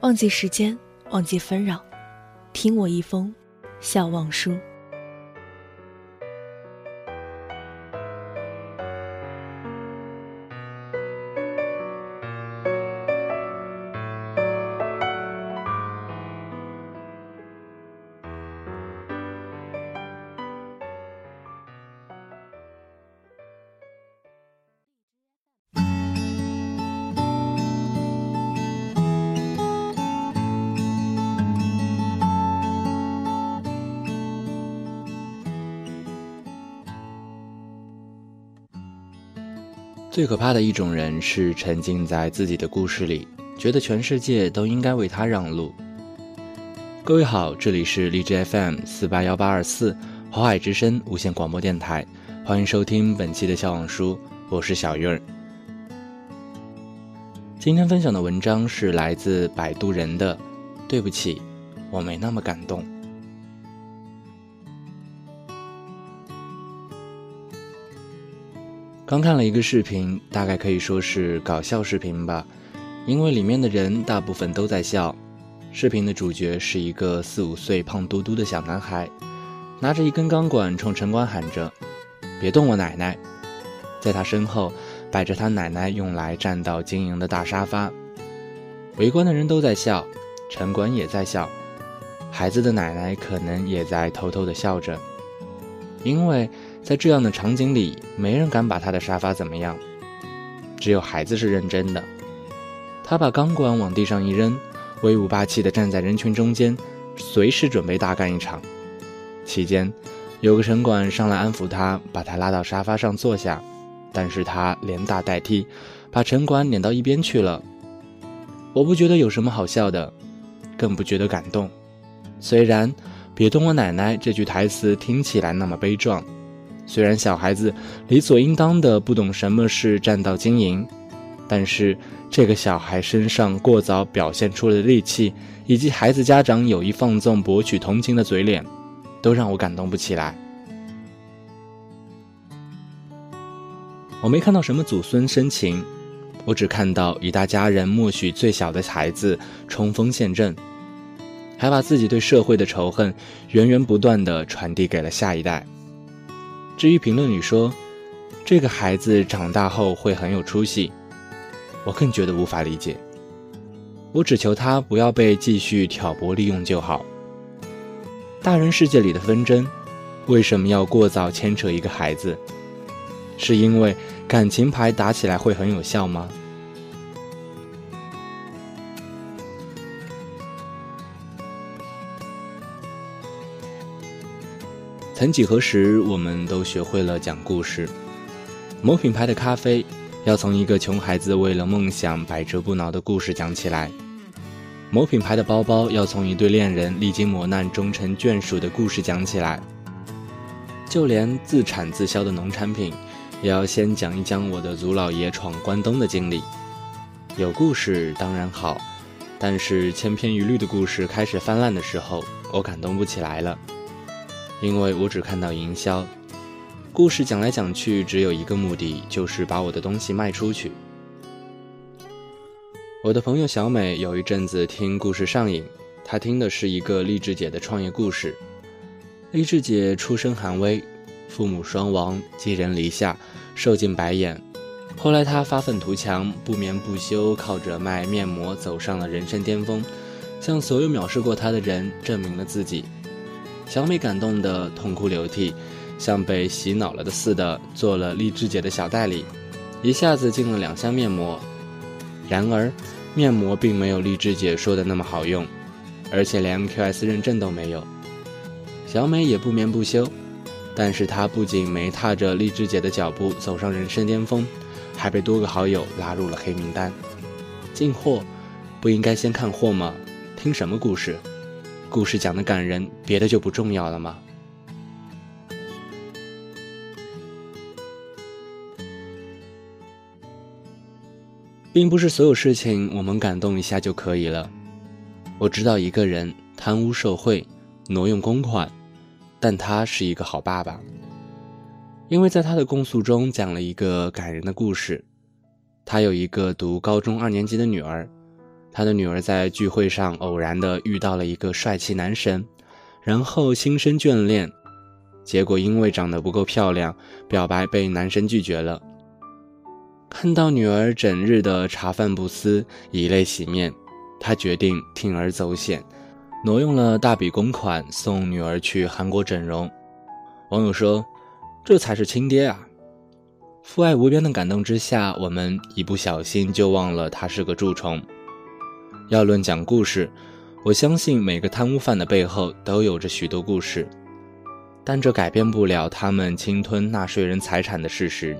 忘记时间，忘记纷扰，听我一封笑忘书。最可怕的一种人是沉浸在自己的故事里，觉得全世界都应该为他让路。各位好，这里是荔枝 FM 四八幺八二四华海之声无线广播电台，欢迎收听本期的笑忘书，我是小韵儿。今天分享的文章是来自摆渡人的，对不起，我没那么感动。刚看了一个视频，大概可以说是搞笑视频吧，因为里面的人大部分都在笑。视频的主角是一个四五岁、胖嘟嘟的小男孩，拿着一根钢管冲城管喊着：“别动我奶奶！”在他身后摆着他奶奶用来占道经营的大沙发。围观的人都在笑，城管也在笑，孩子的奶奶可能也在偷偷的笑着，因为。在这样的场景里，没人敢把他的沙发怎么样，只有孩子是认真的。他把钢管往地上一扔，威武霸气地站在人群中间，随时准备大干一场。期间，有个城管上来安抚他，把他拉到沙发上坐下，但是他连打带踢，把城管撵到一边去了。我不觉得有什么好笑的，更不觉得感动。虽然“别动我奶奶”这句台词听起来那么悲壮。虽然小孩子理所应当的不懂什么是占道经营，但是这个小孩身上过早表现出的戾气，以及孩子家长有意放纵博取同情的嘴脸，都让我感动不起来。我没看到什么祖孙深情，我只看到一大家人默许最小的孩子冲锋陷阵，还把自己对社会的仇恨源源不断的传递给了下一代。至于评论里说，这个孩子长大后会很有出息，我更觉得无法理解。我只求他不要被继续挑拨利用就好。大人世界里的纷争，为什么要过早牵扯一个孩子？是因为感情牌打起来会很有效吗？曾几何时，我们都学会了讲故事。某品牌的咖啡，要从一个穷孩子为了梦想百折不挠的故事讲起来；某品牌的包包，要从一对恋人历经磨难终成眷属的故事讲起来。就连自产自销的农产品，也要先讲一讲我的祖老爷闯关东的经历。有故事当然好，但是千篇一律的故事开始泛滥的时候，我感动不起来了。因为我只看到营销，故事讲来讲去只有一个目的，就是把我的东西卖出去。我的朋友小美有一阵子听故事上瘾，她听的是一个励志姐的创业故事。励志姐出身寒微，父母双亡，寄人篱下，受尽白眼。后来她发愤图强，不眠不休，靠着卖面膜走上了人生巅峰，向所有藐视过她的人证明了自己。小美感动得痛哭流涕，像被洗脑了的似的，做了励志姐的小代理，一下子进了两箱面膜。然而，面膜并没有励志姐说的那么好用，而且连 MQS 认证都没有。小美也不眠不休，但是她不仅没踏着励志姐的脚步走上人生巅峰，还被多个好友拉入了黑名单。进货不应该先看货吗？听什么故事？故事讲的感人，别的就不重要了吗？并不是所有事情我们感动一下就可以了。我知道一个人贪污受贿，挪用公款，但他是一个好爸爸，因为在他的供述中讲了一个感人的故事。他有一个读高中二年级的女儿。他的女儿在聚会上偶然的遇到了一个帅气男神，然后心生眷恋，结果因为长得不够漂亮，表白被男神拒绝了。看到女儿整日的茶饭不思，以泪洗面，他决定铤而走险，挪用了大笔公款送女儿去韩国整容。网友说：“这才是亲爹啊！”父爱无边的感动之下，我们一不小心就忘了他是个蛀虫。要论讲故事，我相信每个贪污犯的背后都有着许多故事，但这改变不了他们侵吞纳税人财产的事实。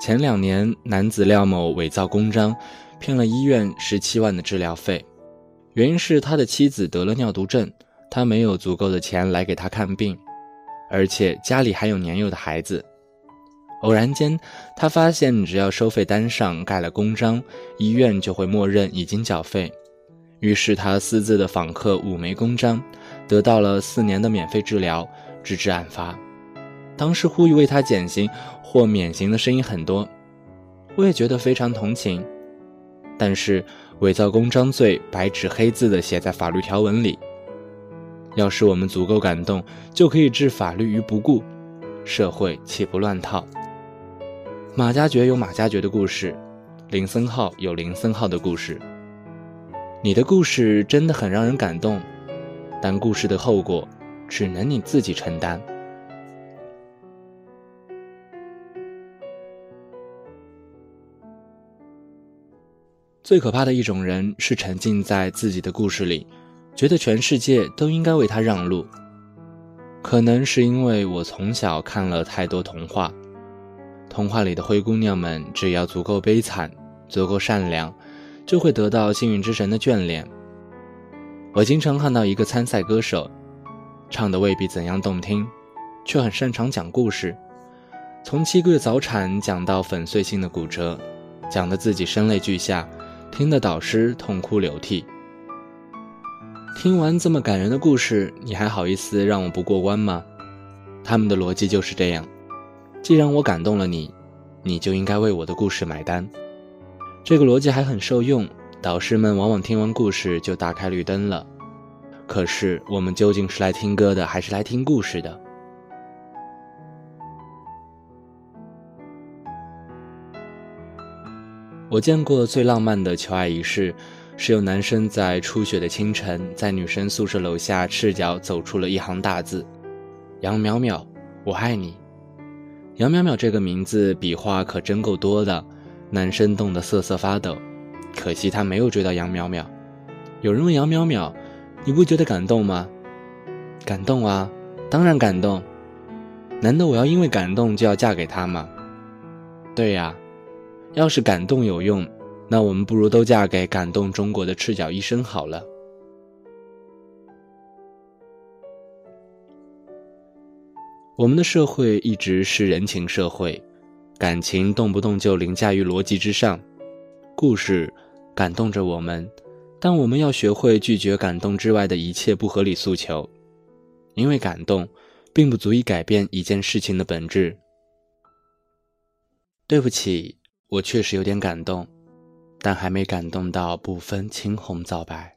前两年，男子廖某伪造公章，骗了医院十七万的治疗费，原因是他的妻子得了尿毒症，他没有足够的钱来给他看病，而且家里还有年幼的孩子。偶然间，他发现只要收费单上盖了公章，医院就会默认已经缴费。于是他私自的访客五枚公章，得到了四年的免费治疗，直至案发。当时呼吁为他减刑或免刑的声音很多，我也觉得非常同情。但是伪造公章罪白纸黑字的写在法律条文里，要是我们足够感动，就可以置法律于不顾，社会岂不乱套？马加爵有马加爵的故事，林森浩有林森浩的故事。你的故事真的很让人感动，但故事的后果只能你自己承担。最可怕的一种人是沉浸在自己的故事里，觉得全世界都应该为他让路。可能是因为我从小看了太多童话。童话里的灰姑娘们，只要足够悲惨、足够善良，就会得到幸运之神的眷恋。我经常看到一个参赛歌手，唱的未必怎样动听，却很擅长讲故事，从七个月早产讲到粉碎性的骨折，讲得自己声泪俱下，听得导师痛哭流涕。听完这么感人的故事，你还好意思让我不过关吗？他们的逻辑就是这样。既然我感动了你，你就应该为我的故事买单。这个逻辑还很受用，导师们往往听完故事就打开绿灯了。可是我们究竟是来听歌的，还是来听故事的？我见过最浪漫的求爱仪式，是有男生在初雪的清晨，在女生宿舍楼下赤脚走出了一行大字：“杨淼淼，我爱你。”杨淼淼这个名字笔画可真够多的，男生冻得瑟瑟发抖。可惜他没有追到杨淼淼。有人问杨淼淼：“你不觉得感动吗？”感动啊，当然感动。难道我要因为感动就要嫁给他吗？对呀，要是感动有用，那我们不如都嫁给感动中国的赤脚医生好了。我们的社会一直是人情社会，感情动不动就凌驾于逻辑之上。故事感动着我们，但我们要学会拒绝感动之外的一切不合理诉求，因为感动并不足以改变一件事情的本质。对不起，我确实有点感动，但还没感动到不分青红皂白。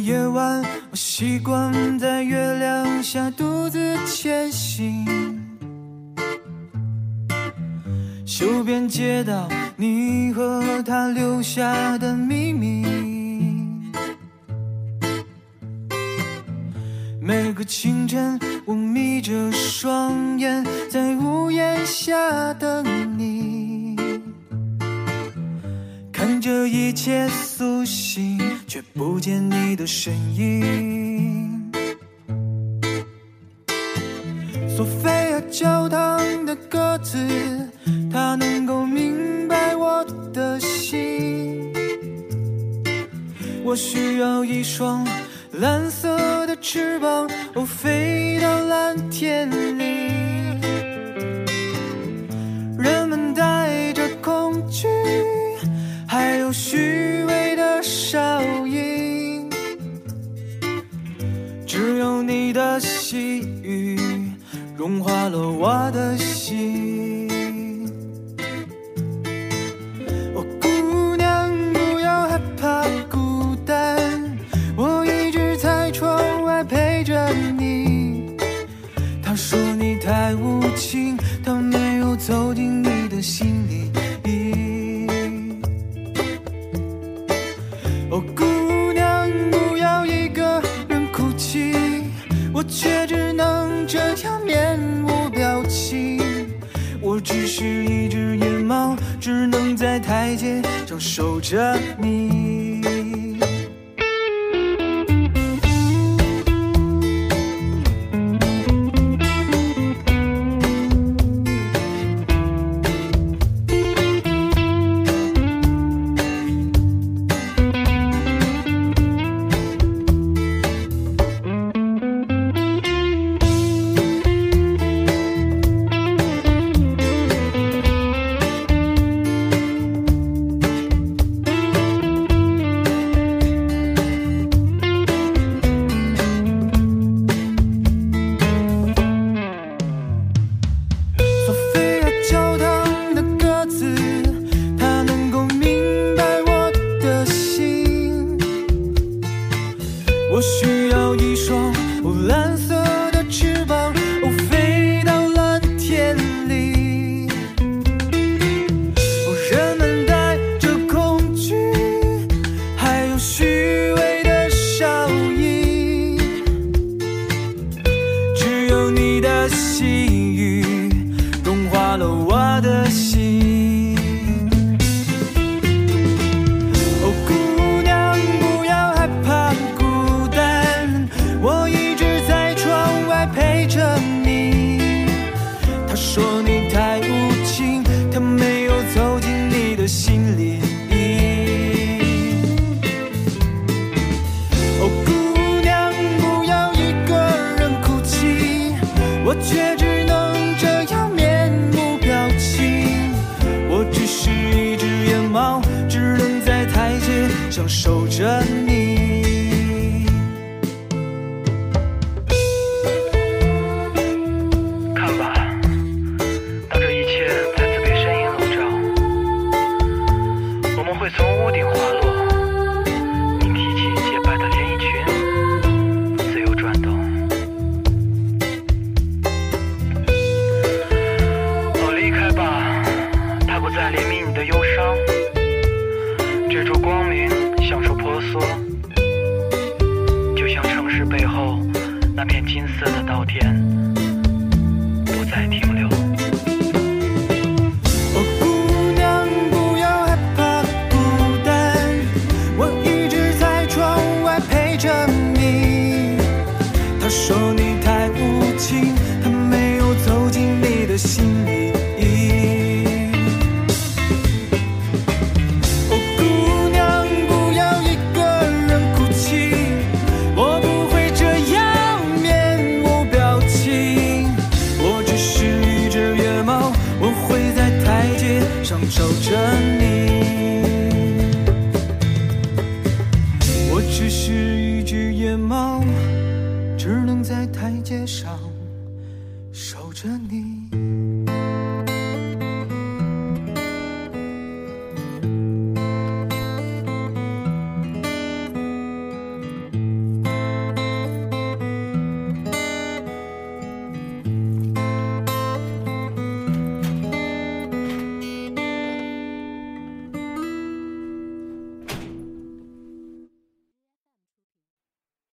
夜晚，我习惯在月亮下独自前行，修边街道，你和他留下的秘密。每个清晨，我眯着双眼，在屋檐下等你，看着一切苏醒。却不见你的身影。索菲亚教堂的鸽子，它能够明白我的心。我需要一双蓝色的翅膀，哦，飞融化了我的心。哦，姑娘，不要害怕孤单，我一直在窗外陪着你。他说你太无情，他没有走进你的心在台阶上守着你。说你太无情，他没有走进你的心。着你。